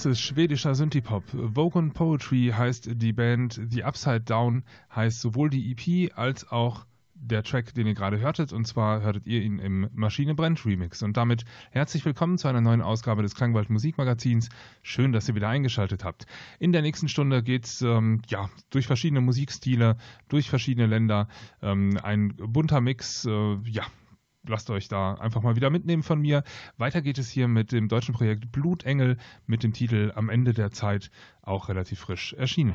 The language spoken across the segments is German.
Das ist schwedischer Synthipop. Vogon Poetry heißt die Band, The Upside Down heißt sowohl die EP als auch der Track, den ihr gerade hörtet. Und zwar hörtet ihr ihn im Maschine Brennt Remix. Und damit herzlich willkommen zu einer neuen Ausgabe des Klangwald Musikmagazins. Schön, dass ihr wieder eingeschaltet habt. In der nächsten Stunde geht's ähm, ja, durch verschiedene Musikstile, durch verschiedene Länder. Ähm, ein bunter Mix, äh, ja, lasst euch da einfach mal wieder mitnehmen von mir. Weiter geht es hier mit dem deutschen Projekt Blutengel mit dem Titel Am Ende der Zeit, auch relativ frisch erschienen.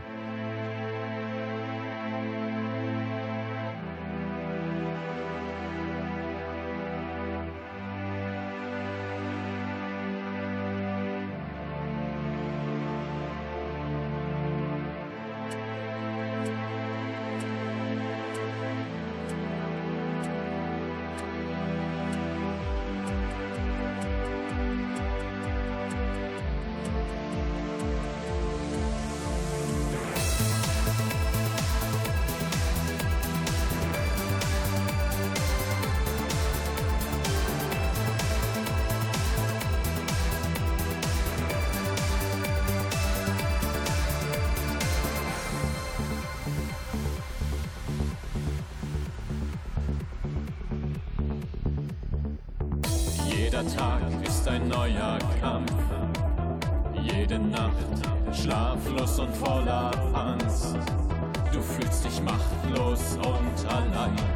Tag ist ein neuer Kampf. Jede Nacht schlaflos und voller Angst. Du fühlst dich machtlos und allein.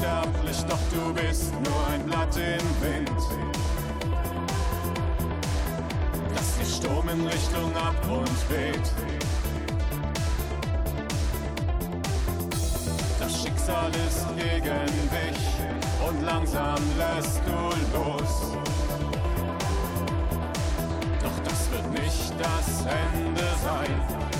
Unsterblich, doch du bist nur ein Blatt im Wind. Lass die Sturm in Richtung Abgrund weht. Das Schicksal ist gegen dich und langsam lässt du los. Doch das wird nicht das Ende sein.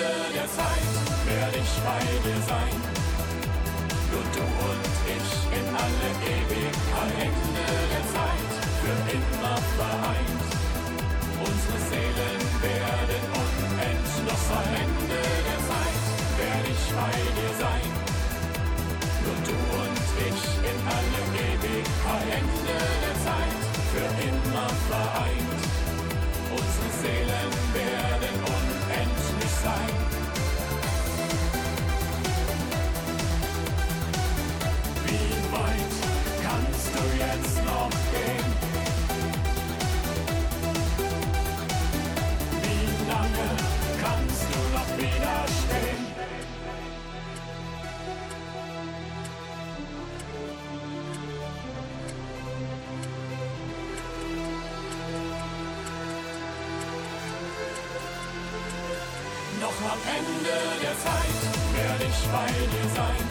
Ende der Zeit werde ich bei dir sein. Nur du und ich in alle Ewigkeit. Ende der Zeit für immer vereint. Unsere Seelen werden unendlich. Am Ende der Zeit werde ich bei dir sein. Nur du und ich in alle Ewigkeit. Ende der Zeit für immer vereint. Unsere Seelen werden unendlich sein. bei dir sein.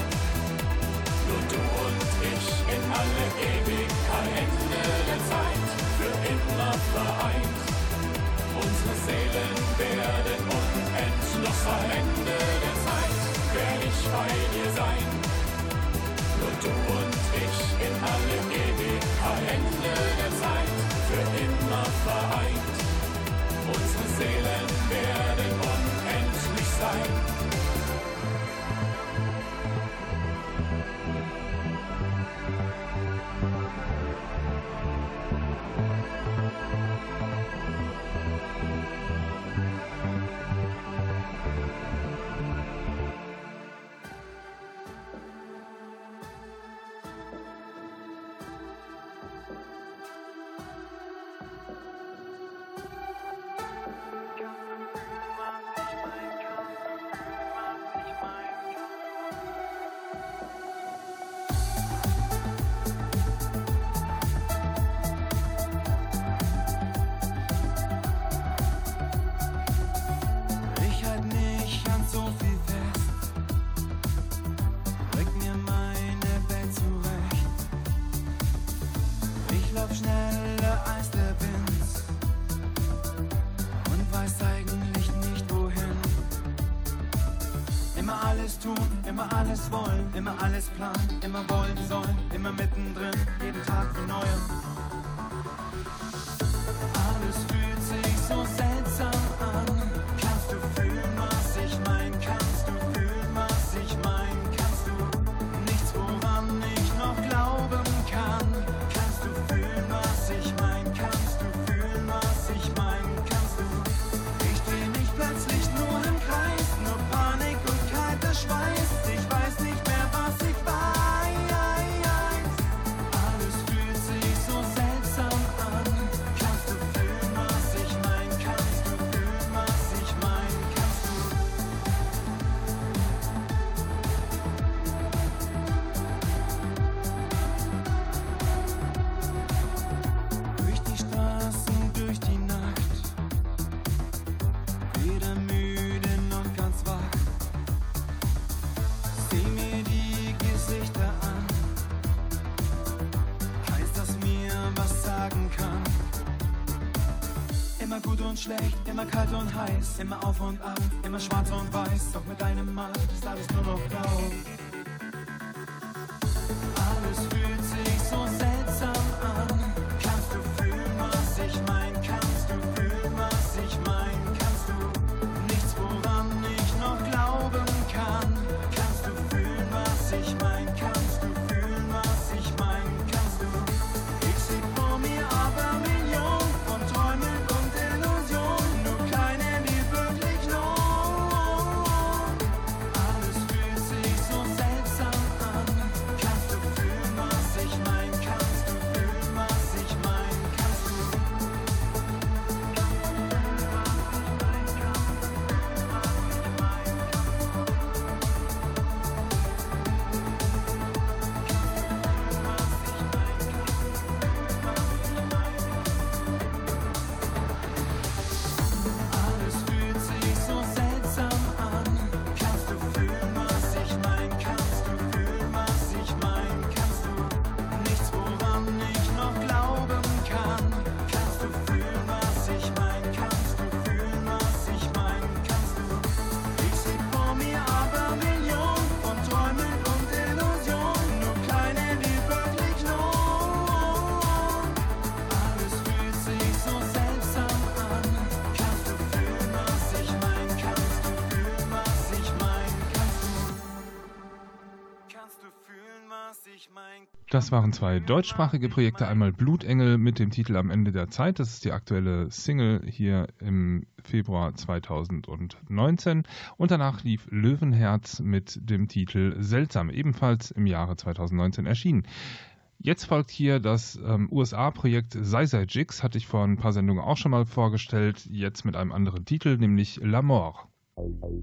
Nur du und ich in alle Ewigkeit, Ende der Zeit, für immer vereint. Unsere Seelen werden unendlich sein. Ende der Zeit werde ich bei dir sein. Nur du und ich in alle Ewigkeit, Ende der Zeit, für immer vereint. Unsere Seelen werden unendlich sein. immer kalt und heiß, immer auf und ab, immer schwarz und weiß, doch mit einem Mann Das waren zwei deutschsprachige Projekte. Einmal Blutengel mit dem Titel Am Ende der Zeit. Das ist die aktuelle Single hier im Februar 2019. Und danach lief Löwenherz mit dem Titel Seltsam, ebenfalls im Jahre 2019 erschienen. Jetzt folgt hier das ähm, USA-Projekt Sei Sei Jigs, hatte ich vor ein paar Sendungen auch schon mal vorgestellt, jetzt mit einem anderen Titel, nämlich L'Amour. Musik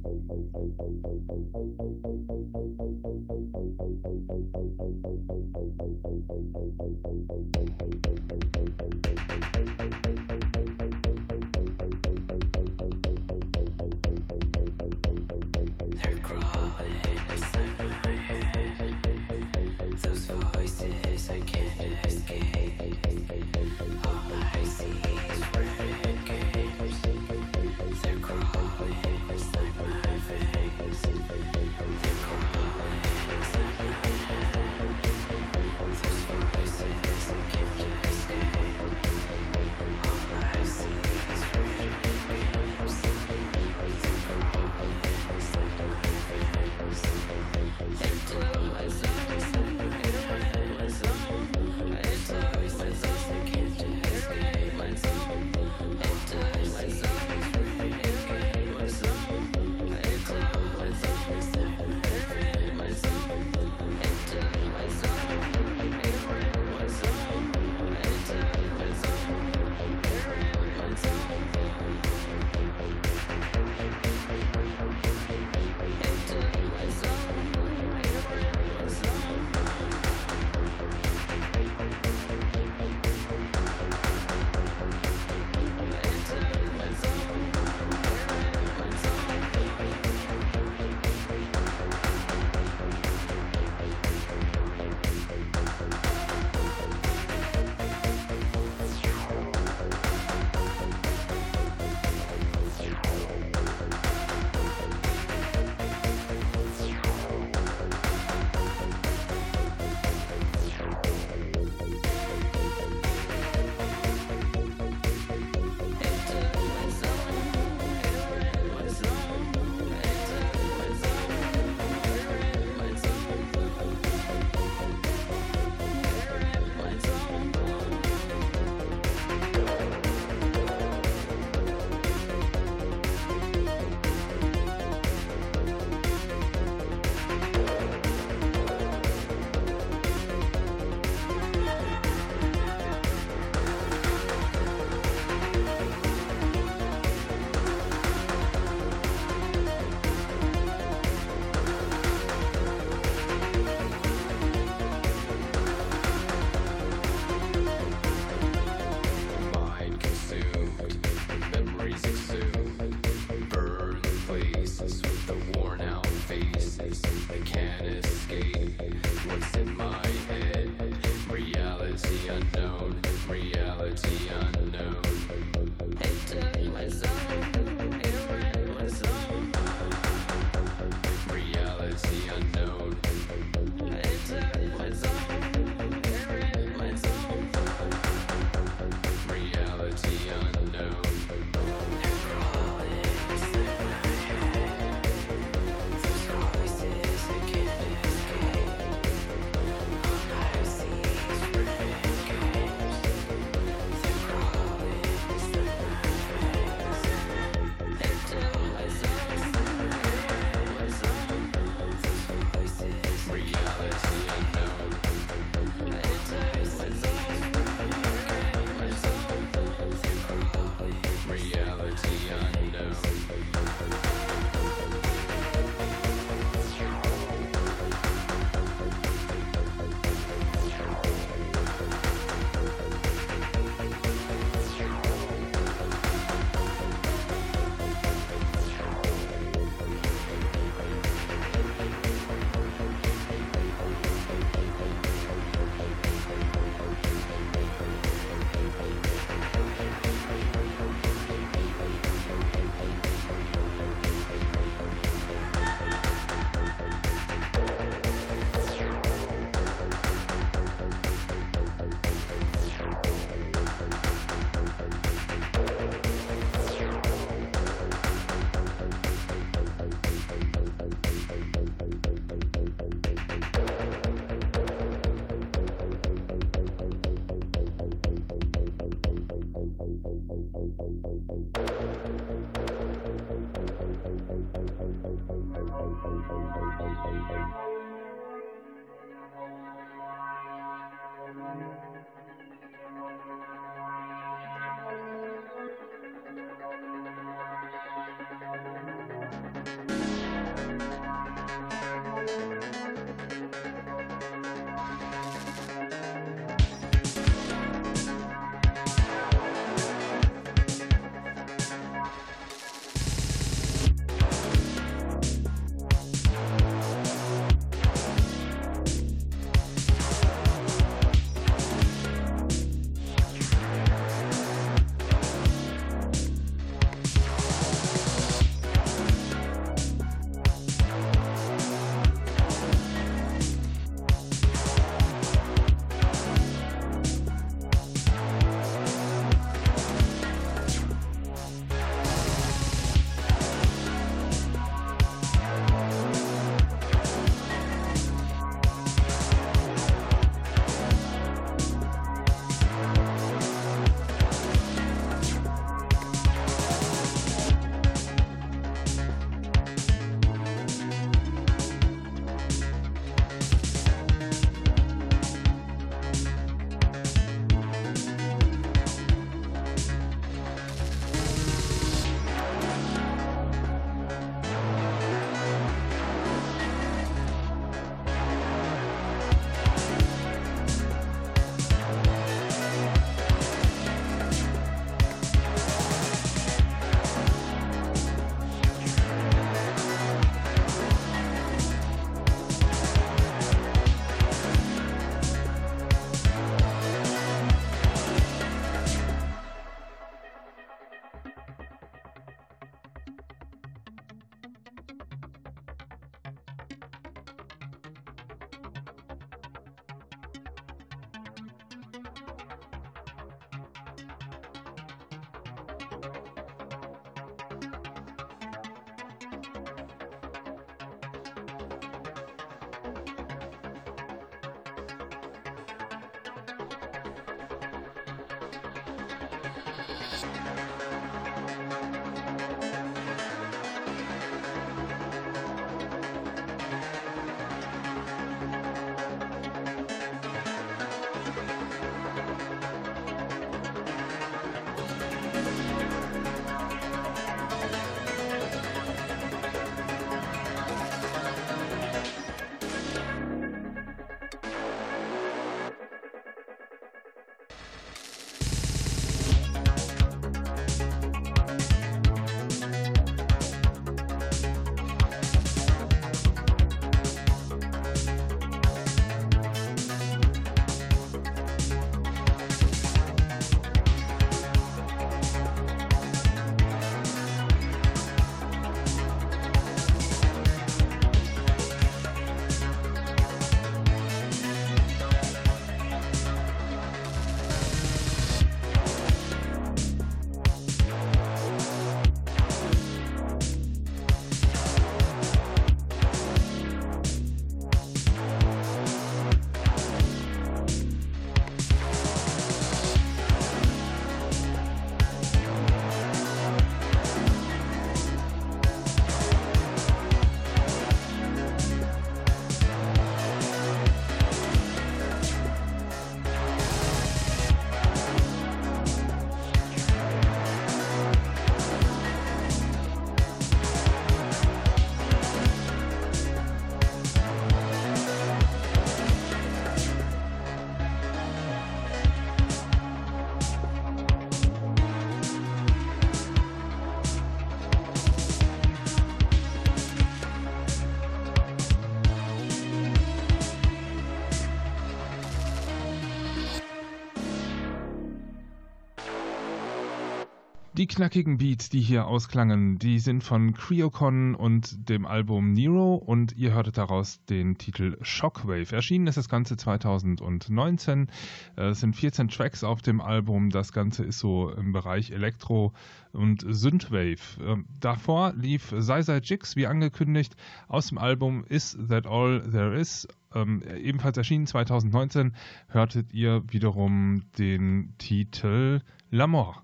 Die knackigen Beats, die hier ausklangen, die sind von Creocon und dem Album Nero und ihr hörtet daraus den Titel Shockwave. Erschienen ist das Ganze 2019. Es sind 14 Tracks auf dem Album. Das Ganze ist so im Bereich Elektro und Synthwave. Ähm, davor lief Sai Jigs, wie angekündigt, aus dem Album Is That All There Is ähm, ebenfalls erschienen 2019, hörtet ihr wiederum den Titel L'Amour.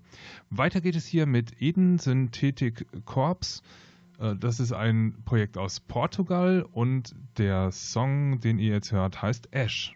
Weiter geht es hier mit Eden Synthetic Corps. Äh, das ist ein Projekt aus Portugal und der Song, den ihr jetzt hört, heißt Ash.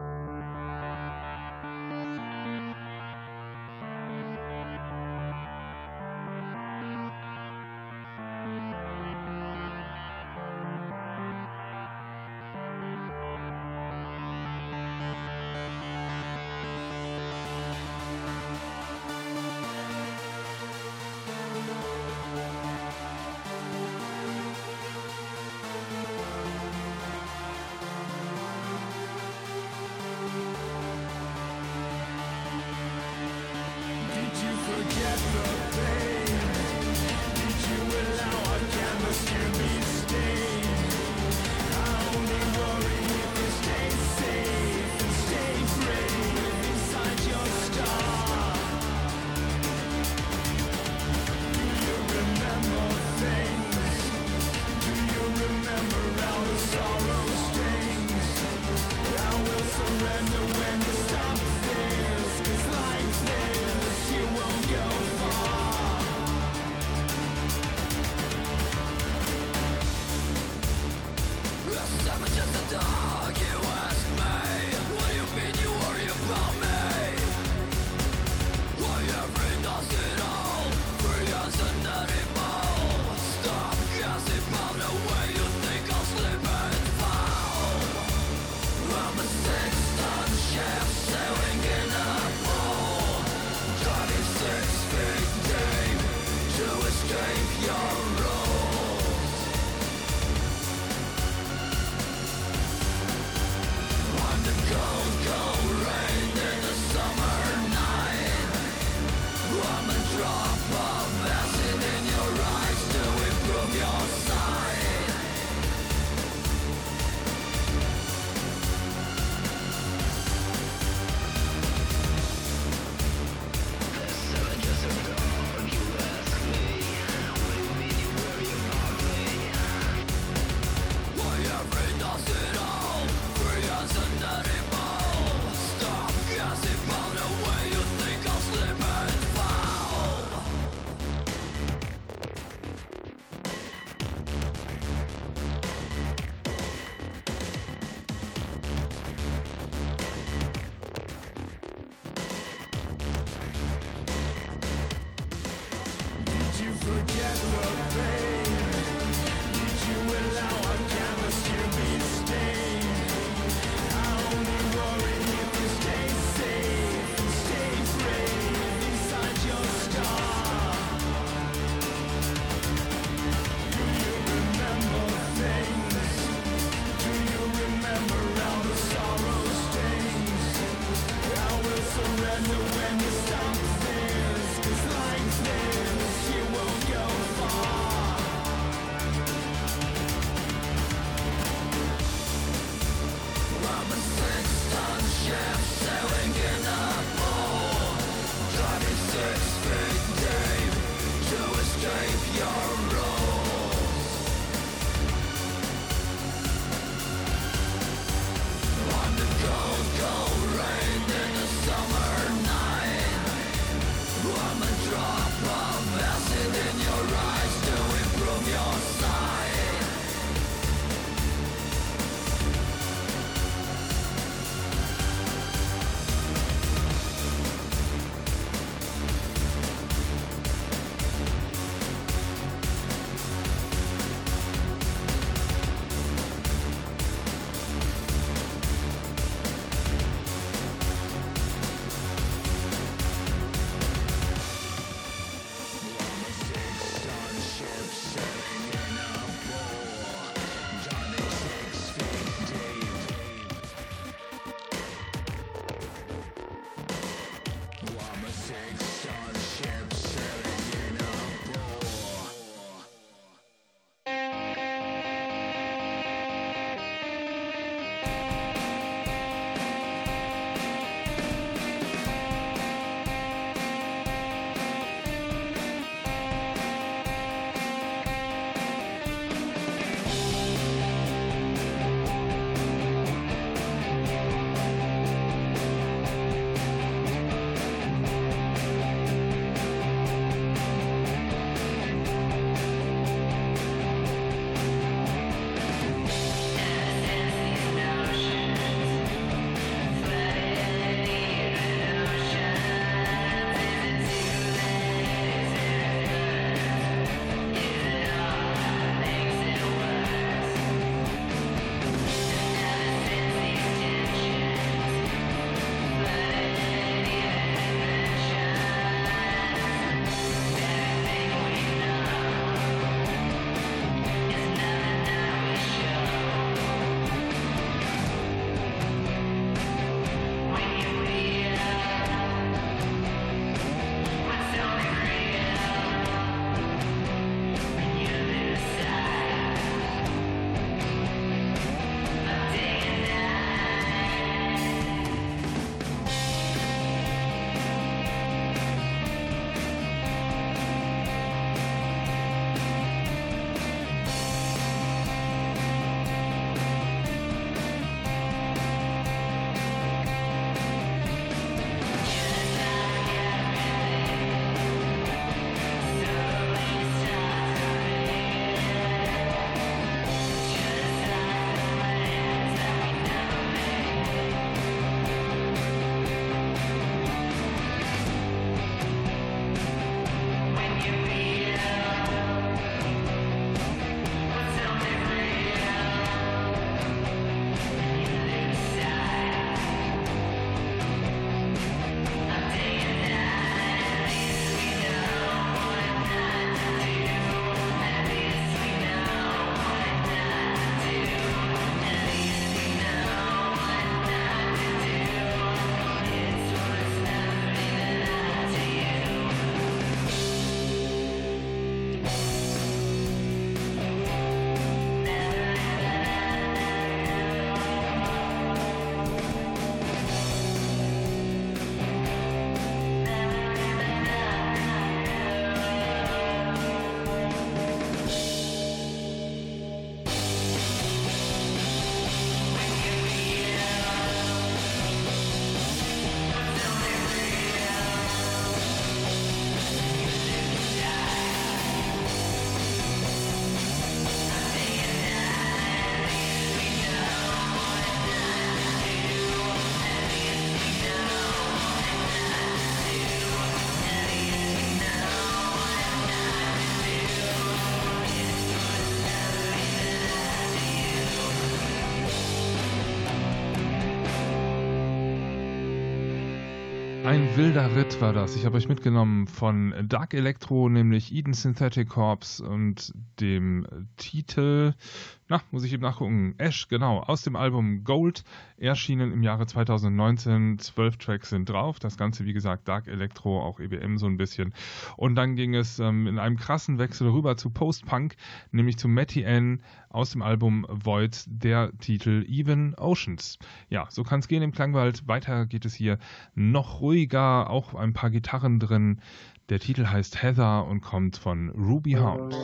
Ein wilder Ritt war das. Ich habe euch mitgenommen von Dark Electro, nämlich Eden Synthetic Corps und dem Titel, na, muss ich eben nachgucken, Ash, genau, aus dem Album Gold, erschienen im Jahre 2019. Zwölf Tracks sind drauf. Das Ganze, wie gesagt, Dark Electro, auch EBM so ein bisschen. Und dann ging es ähm, in einem krassen Wechsel rüber zu Post-Punk, nämlich zu Matty N aus dem Album Void, der Titel Even Oceans. Ja, so kann es gehen im Klangwald. Weiter geht es hier noch ruhiger, auch ein paar Gitarren drin. Der Titel heißt Heather und kommt von Ruby Hound.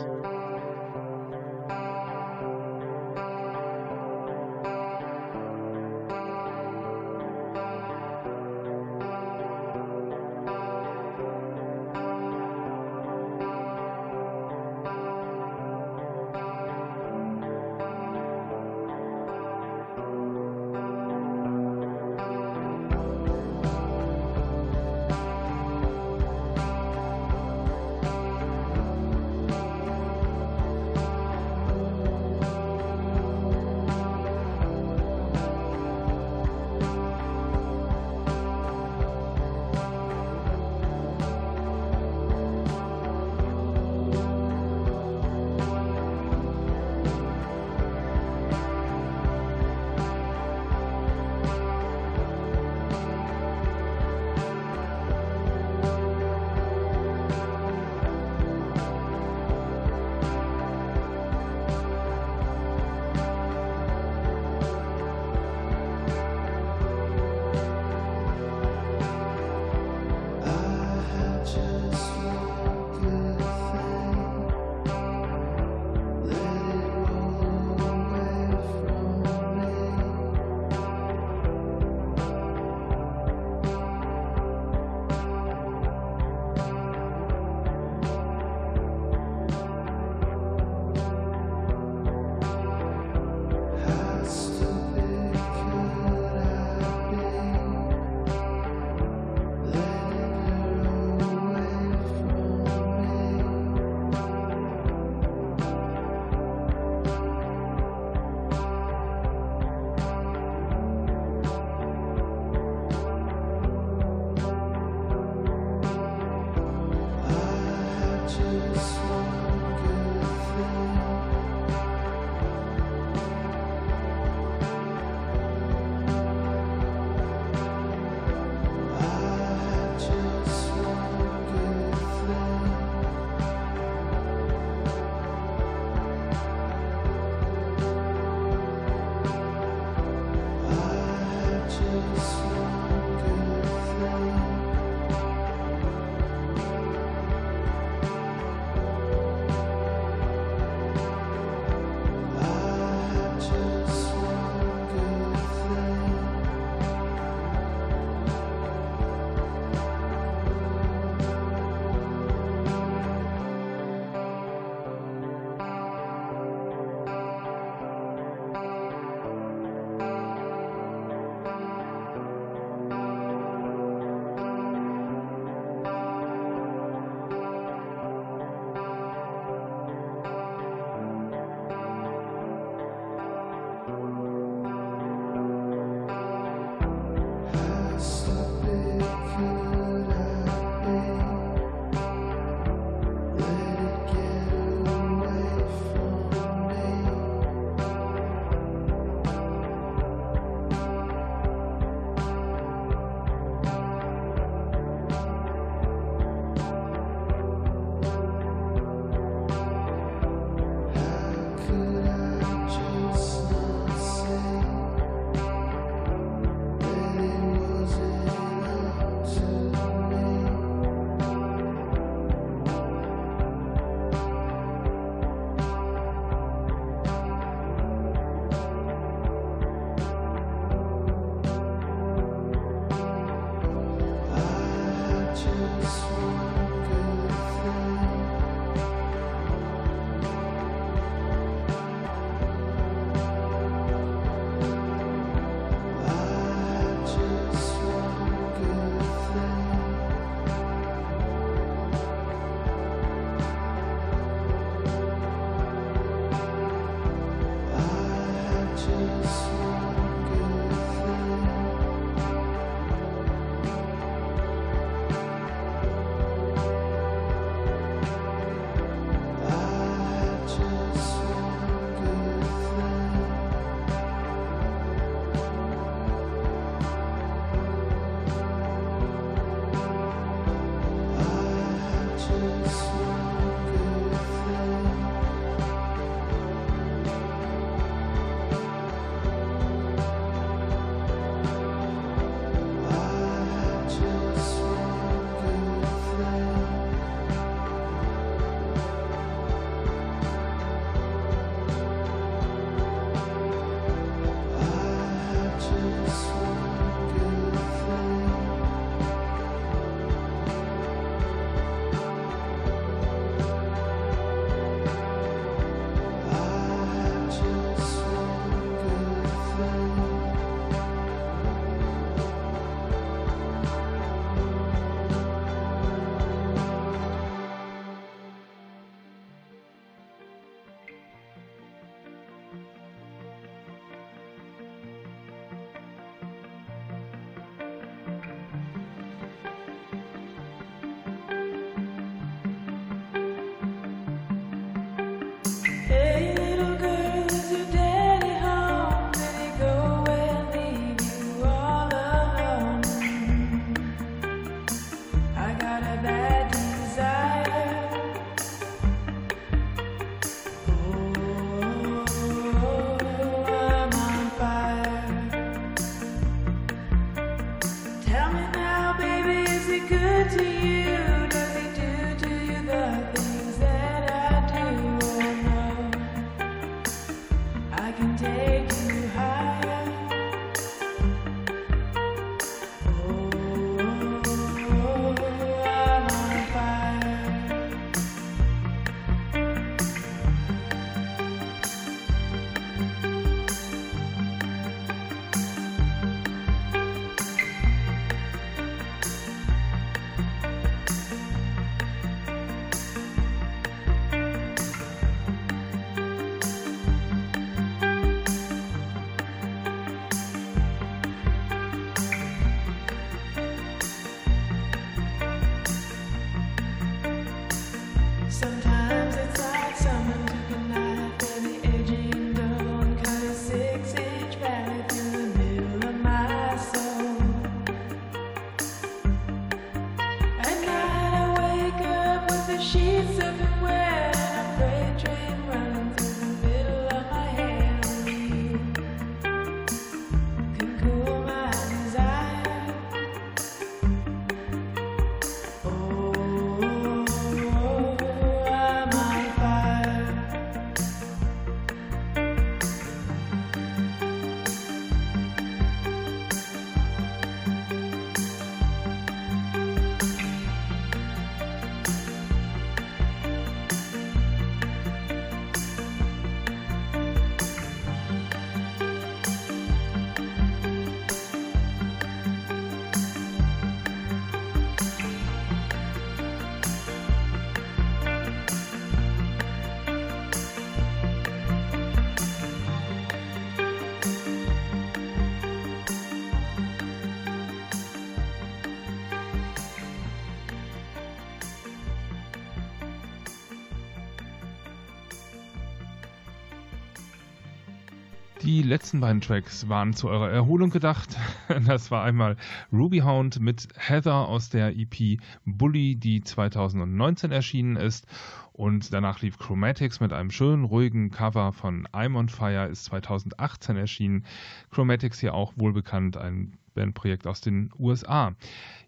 Die letzten beiden Tracks waren zu eurer Erholung gedacht. Das war einmal Ruby Hound mit Heather aus der EP Bully, die 2019 erschienen ist. Und danach lief Chromatics mit einem schönen, ruhigen Cover von I'm on Fire, ist 2018 erschienen. Chromatics hier auch wohlbekannt, ein Bandprojekt aus den USA.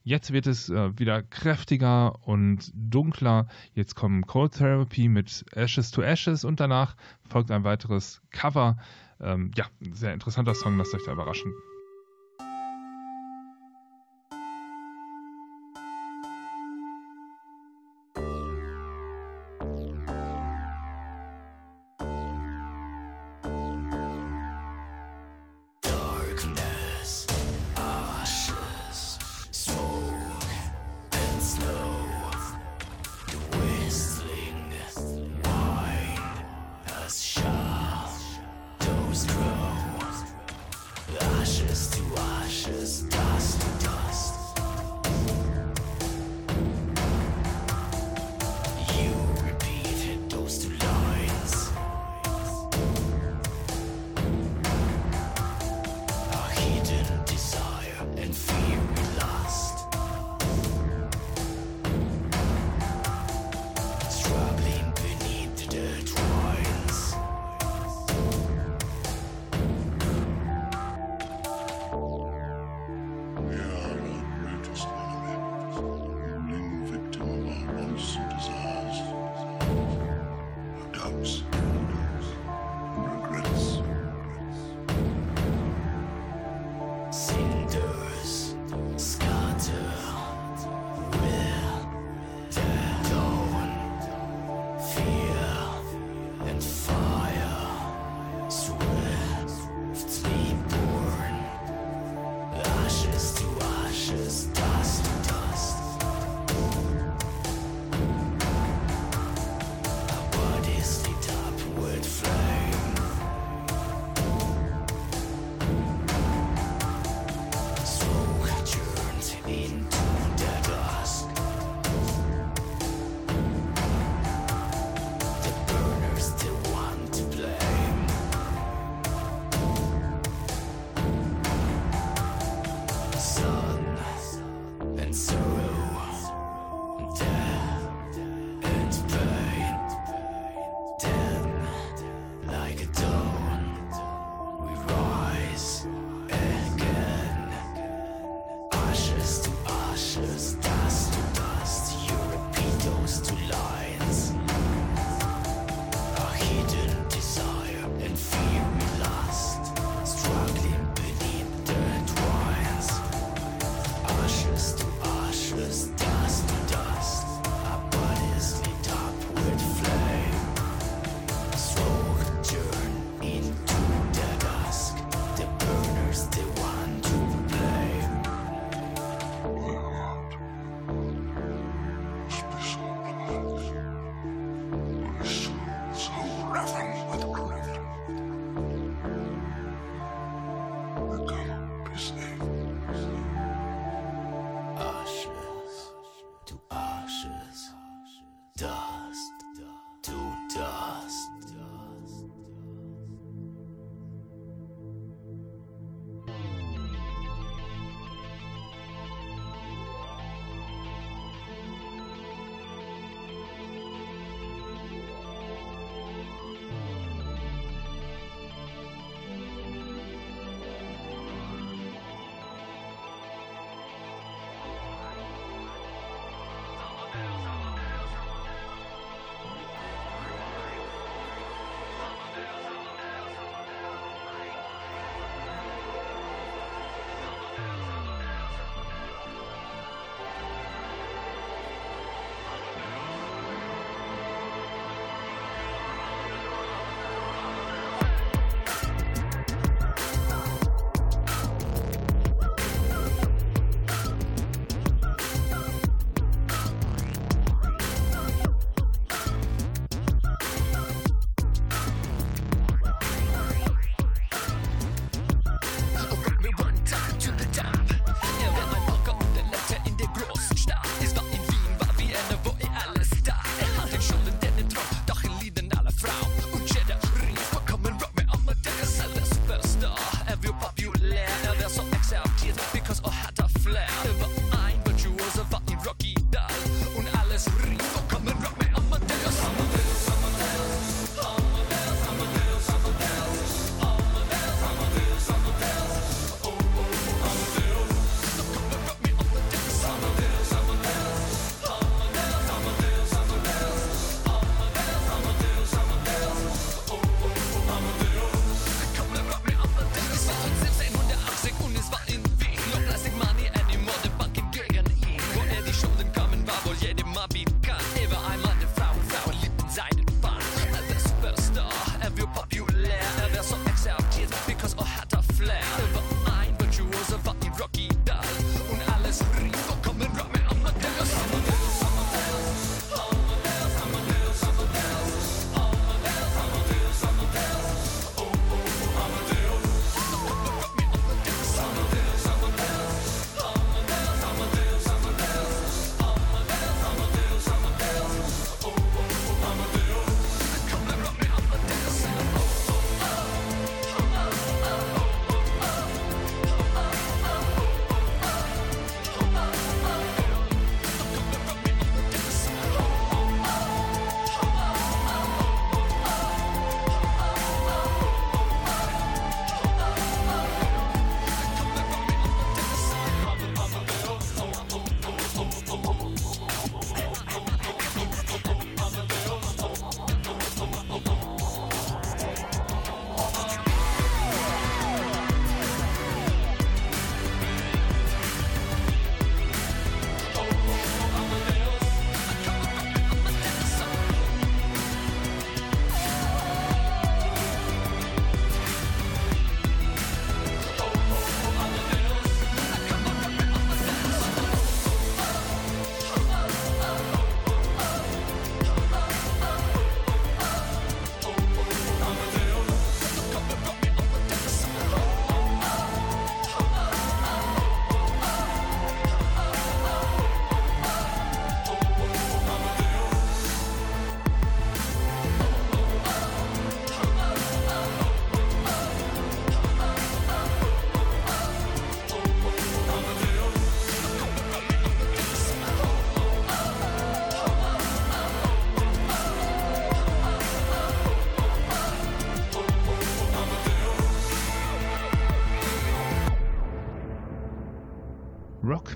Jetzt wird es äh, wieder kräftiger und dunkler. Jetzt kommen Cold Therapy mit Ashes to Ashes und danach folgt ein weiteres Cover ähm, ja, sehr interessanter Song, lasst euch da überraschen.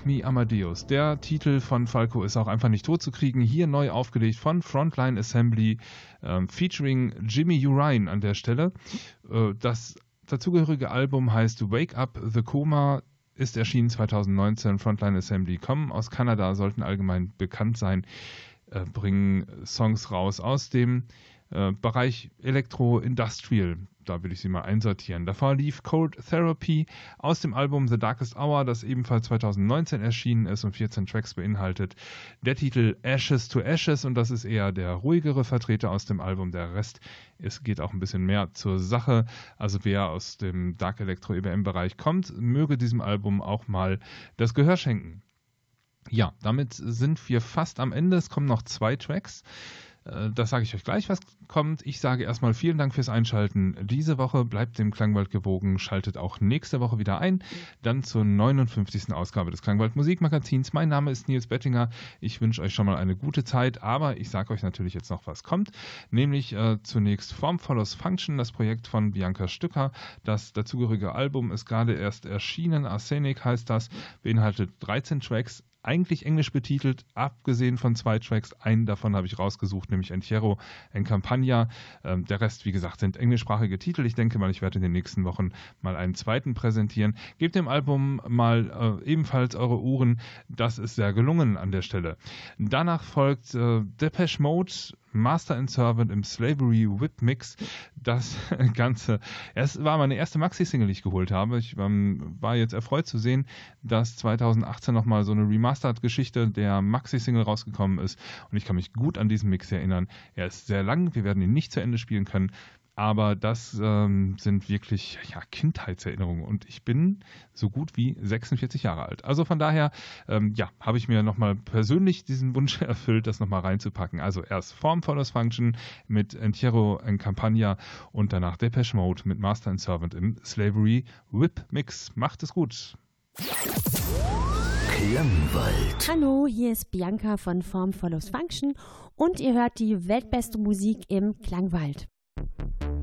Me Amadeus. Der Titel von Falco ist auch einfach nicht tot zu kriegen. Hier neu aufgelegt von Frontline Assembly ähm, featuring Jimmy Urine an der Stelle. Äh, das dazugehörige Album heißt Wake Up the Coma ist erschienen 2019. Frontline Assembly kommen aus Kanada, sollten allgemein bekannt sein, äh, bringen Songs raus aus dem äh, Bereich Elektro-Industrial. Da will ich sie mal einsortieren. Davor lief Cold Therapy aus dem Album The Darkest Hour, das ebenfalls 2019 erschienen ist und 14 Tracks beinhaltet. Der Titel Ashes to Ashes und das ist eher der ruhigere Vertreter aus dem Album. Der Rest es geht auch ein bisschen mehr zur Sache. Also wer aus dem Dark Electro EBM Bereich kommt, möge diesem Album auch mal das Gehör schenken. Ja, damit sind wir fast am Ende. Es kommen noch zwei Tracks. Äh, Das sage ich euch gleich, was kommt. Ich sage erstmal vielen Dank fürs Einschalten. Diese Woche bleibt dem Klangwald gewogen. Schaltet auch nächste Woche wieder ein. Dann zur 59. Ausgabe des Klangwald Musikmagazins. Mein Name ist Nils Bettinger. Ich wünsche euch schon mal eine gute Zeit, aber ich sage euch natürlich jetzt noch, was kommt. Nämlich äh, zunächst Form Follows Function, das Projekt von Bianca Stücker. Das dazugehörige Album ist gerade erst erschienen. Arsenic heißt das, beinhaltet 13 Tracks eigentlich englisch betitelt, abgesehen von zwei Tracks. Einen davon habe ich rausgesucht, nämlich Entierro en Campagna. Ähm, der Rest, wie gesagt, sind englischsprachige Titel. Ich denke mal, ich werde in den nächsten Wochen mal einen zweiten präsentieren. Gebt dem Album mal äh, ebenfalls eure Uhren. Das ist sehr gelungen an der Stelle. Danach folgt äh, Depeche Mode Master and Servant im Slavery Whip Mix. Das Ganze, es war meine erste Maxi-Single, die ich geholt habe. Ich ähm, war jetzt erfreut zu sehen, dass 2018 nochmal so eine Remastered-Geschichte der Maxi-Single rausgekommen ist. Und ich kann mich gut an diesen Mix erinnern. Er ist sehr lang, wir werden ihn nicht zu Ende spielen können. Aber das ähm, sind wirklich ja, Kindheitserinnerungen und ich bin so gut wie 46 Jahre alt. Also von daher, ähm, ja, habe ich mir nochmal persönlich diesen Wunsch erfüllt, das nochmal reinzupacken. Also erst Form Follows Function mit Entierro en Campagna und danach Depeche Mode mit Master and Servant im Slavery Whip Mix. Macht es gut. Klangwald. Hallo, hier ist Bianca von Form Follows Function und ihr hört die weltbeste Musik im Klangwald. Thank you.